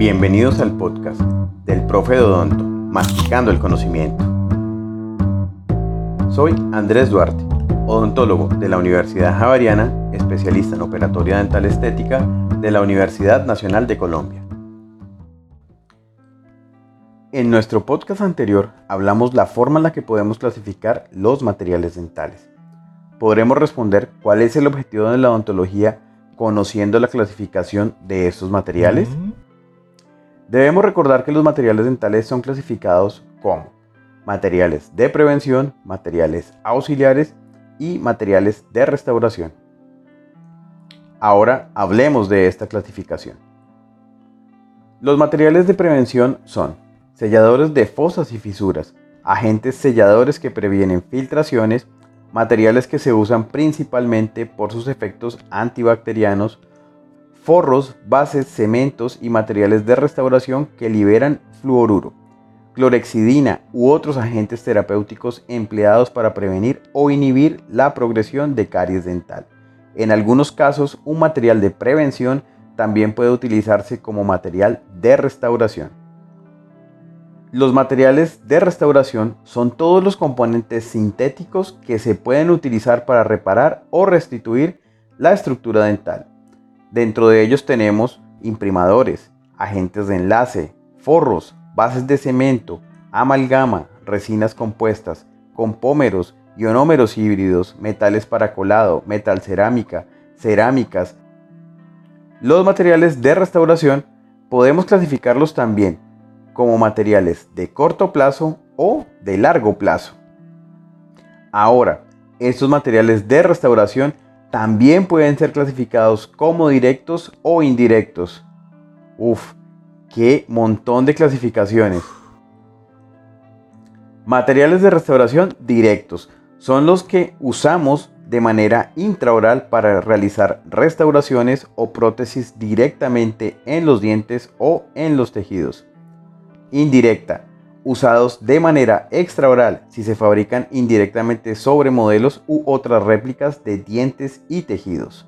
Bienvenidos al podcast del profe Dodonto, Masticando el Conocimiento. Soy Andrés Duarte, odontólogo de la Universidad Javariana, especialista en operatoria dental estética de la Universidad Nacional de Colombia. En nuestro podcast anterior hablamos la forma en la que podemos clasificar los materiales dentales. Podremos responder cuál es el objetivo de la odontología conociendo la clasificación de estos materiales. Debemos recordar que los materiales dentales son clasificados como materiales de prevención, materiales auxiliares y materiales de restauración. Ahora hablemos de esta clasificación. Los materiales de prevención son selladores de fosas y fisuras, agentes selladores que previenen filtraciones, materiales que se usan principalmente por sus efectos antibacterianos, forros, bases, cementos y materiales de restauración que liberan fluoruro, clorexidina u otros agentes terapéuticos empleados para prevenir o inhibir la progresión de caries dental. En algunos casos, un material de prevención también puede utilizarse como material de restauración. Los materiales de restauración son todos los componentes sintéticos que se pueden utilizar para reparar o restituir la estructura dental. Dentro de ellos tenemos imprimadores, agentes de enlace, forros, bases de cemento, amalgama, resinas compuestas, compómeros, ionómeros híbridos, metales para colado, metal cerámica, cerámicas. Los materiales de restauración podemos clasificarlos también como materiales de corto plazo o de largo plazo. Ahora, estos materiales de restauración también pueden ser clasificados como directos o indirectos. Uf, qué montón de clasificaciones. Materiales de restauración directos son los que usamos de manera intraoral para realizar restauraciones o prótesis directamente en los dientes o en los tejidos. Indirecta usados de manera extraoral si se fabrican indirectamente sobre modelos u otras réplicas de dientes y tejidos.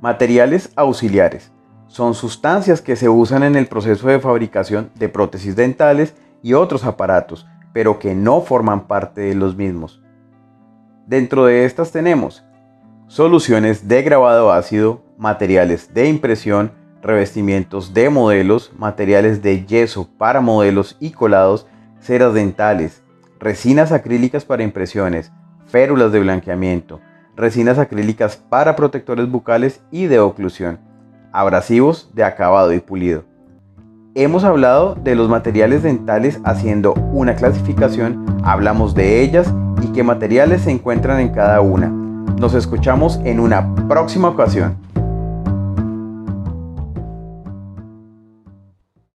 Materiales auxiliares. Son sustancias que se usan en el proceso de fabricación de prótesis dentales y otros aparatos, pero que no forman parte de los mismos. Dentro de estas tenemos soluciones de grabado ácido, materiales de impresión, revestimientos de modelos, materiales de yeso para modelos y colados, ceras dentales, resinas acrílicas para impresiones, férulas de blanqueamiento, resinas acrílicas para protectores bucales y de oclusión, abrasivos de acabado y pulido. Hemos hablado de los materiales dentales haciendo una clasificación, hablamos de ellas y qué materiales se encuentran en cada una. Nos escuchamos en una próxima ocasión.